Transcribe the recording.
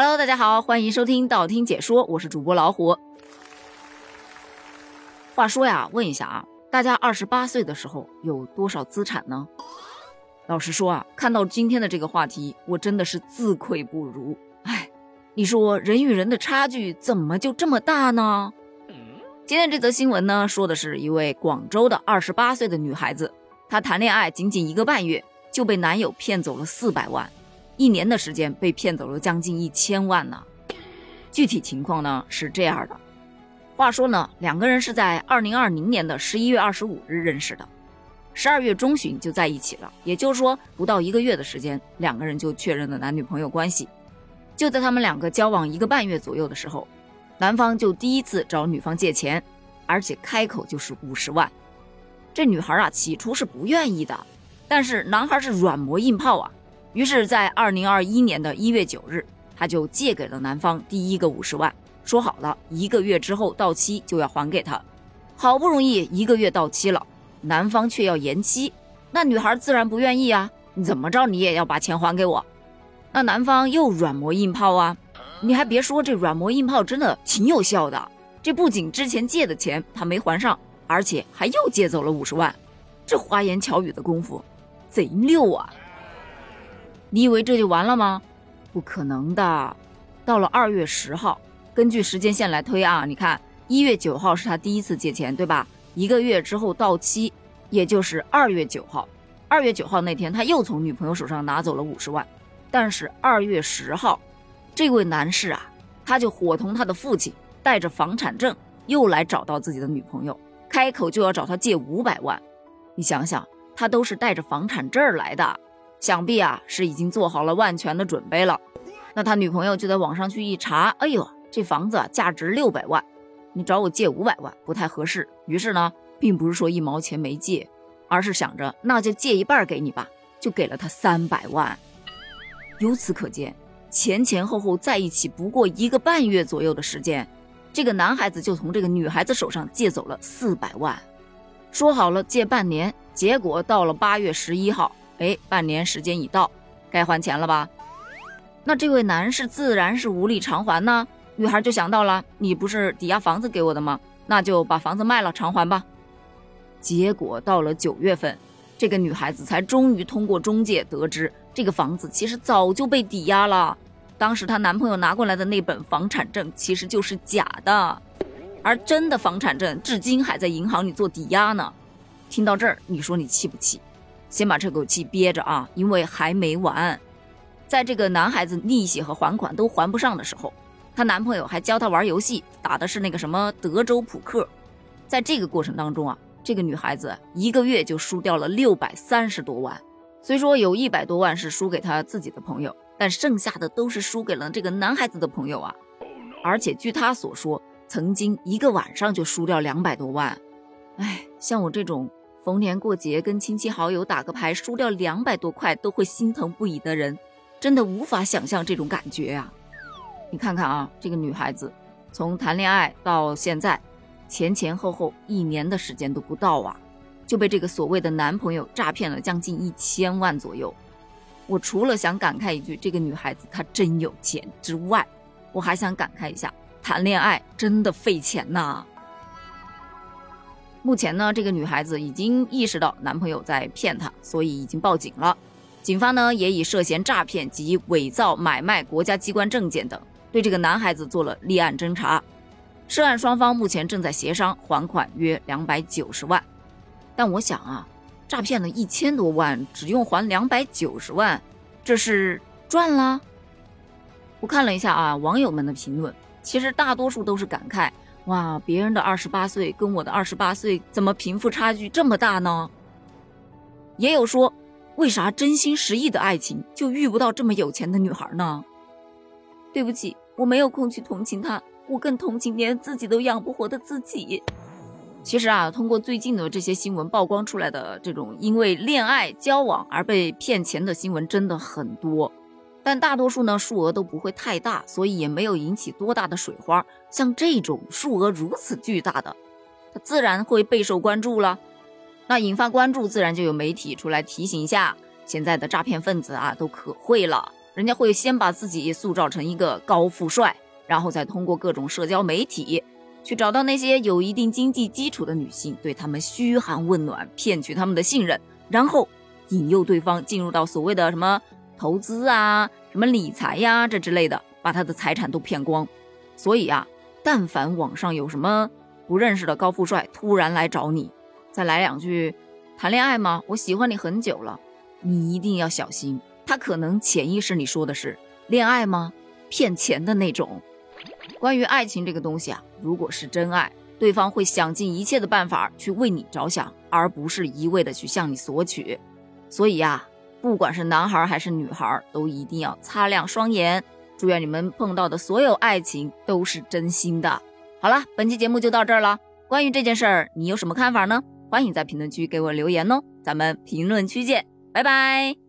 Hello，大家好，欢迎收听道听解说，我是主播老虎。话说呀，问一下啊，大家二十八岁的时候有多少资产呢？老实说啊，看到今天的这个话题，我真的是自愧不如。哎，你说人与人的差距怎么就这么大呢？今天这则新闻呢，说的是一位广州的二十八岁的女孩子，她谈恋爱仅仅一个半月就被男友骗走了四百万。一年的时间被骗走了将近一千万呢。具体情况呢是这样的，话说呢，两个人是在二零二零年的十一月二十五日认识的，十二月中旬就在一起了。也就是说，不到一个月的时间，两个人就确认了男女朋友关系。就在他们两个交往一个半月左右的时候，男方就第一次找女方借钱，而且开口就是五十万。这女孩啊，起初是不愿意的，但是男孩是软磨硬泡啊。于是，在二零二一年的一月九日，他就借给了男方第一个五十万，说好了一个月之后到期就要还给他。好不容易一个月到期了，男方却要延期，那女孩自然不愿意啊！你怎么着你也要把钱还给我？那男方又软磨硬泡啊！你还别说，这软磨硬泡真的挺有效的。这不仅之前借的钱他没还上，而且还又借走了五十万，这花言巧语的功夫，贼溜啊！你以为这就完了吗？不可能的。到了二月十号，根据时间线来推啊，你看一月九号是他第一次借钱，对吧？一个月之后到期，也就是二月九号。二月九号那天，他又从女朋友手上拿走了五十万。但是二月十号，这位男士啊，他就伙同他的父亲，带着房产证又来找到自己的女朋友，开口就要找他借五百万。你想想，他都是带着房产证来的。想必啊是已经做好了万全的准备了，那他女朋友就在网上去一查，哎呦，这房子价值六百万，你找我借五百万不太合适。于是呢，并不是说一毛钱没借，而是想着那就借一半给你吧，就给了他三百万。由此可见，前前后后在一起不过一个半月左右的时间，这个男孩子就从这个女孩子手上借走了四百万，说好了借半年，结果到了八月十一号。哎，半年时间已到，该还钱了吧？那这位男士自然是无力偿还呢。女孩就想到了，你不是抵押房子给我的吗？那就把房子卖了偿还吧。结果到了九月份，这个女孩子才终于通过中介得知，这个房子其实早就被抵押了。当时她男朋友拿过来的那本房产证其实就是假的，而真的房产证至今还在银行里做抵押呢。听到这儿，你说你气不气？先把这口气憋着啊，因为还没完。在这个男孩子利息和还款都还不上的时候，她男朋友还教她玩游戏，打的是那个什么德州扑克。在这个过程当中啊，这个女孩子一个月就输掉了六百三十多万。虽说有一百多万是输给她自己的朋友，但剩下的都是输给了这个男孩子的朋友啊。而且据她所说，曾经一个晚上就输掉两百多万。哎，像我这种。逢年过节跟亲戚好友打个牌输掉两百多块都会心疼不已的人，真的无法想象这种感觉啊！你看看啊，这个女孩子从谈恋爱到现在，前前后后一年的时间都不到啊，就被这个所谓的男朋友诈骗了将近一千万左右。我除了想感慨一句这个女孩子她真有钱之外，我还想感慨一下，谈恋爱真的费钱呐！目前呢，这个女孩子已经意识到男朋友在骗她，所以已经报警了。警方呢也以涉嫌诈骗及伪造买卖国家机关证件等，对这个男孩子做了立案侦查。涉案双方目前正在协商还款约两百九十万。但我想啊，诈骗了一千多万，只用还两百九十万，这是赚了？我看了一下啊，网友们的评论，其实大多数都是感慨。哇，别人的二十八岁跟我的二十八岁怎么贫富差距这么大呢？也有说，为啥真心实意的爱情就遇不到这么有钱的女孩呢？对不起，我没有空去同情他，我更同情连自己都养不活的自己。其实啊，通过最近的这些新闻曝光出来的这种因为恋爱交往而被骗钱的新闻真的很多。但大多数呢数额都不会太大，所以也没有引起多大的水花。像这种数额如此巨大的，它自然会备受关注了。那引发关注，自然就有媒体出来提醒一下：现在的诈骗分子啊，都可会了，人家会先把自己塑造成一个高富帅，然后再通过各种社交媒体去找到那些有一定经济基础的女性，对他们嘘寒问暖，骗取他们的信任，然后引诱对方进入到所谓的什么投资啊、什么理财呀这之类的，把他的财产都骗光。所以啊，但凡网上有什么不认识的高富帅突然来找你，再来两句“谈恋爱吗？我喜欢你很久了”，你一定要小心，他可能潜意识里说的是“恋爱吗？骗钱的那种”。关于爱情这个东西啊，如果是真爱，对方会想尽一切的办法去为你着想，而不是一味的去向你索取。所以呀，不管是男孩还是女孩，都一定要擦亮双眼。祝愿你们碰到的所有爱情都是真心的。好了，本期节目就到这儿了。关于这件事儿，你有什么看法呢？欢迎在评论区给我留言哦。咱们评论区见，拜拜。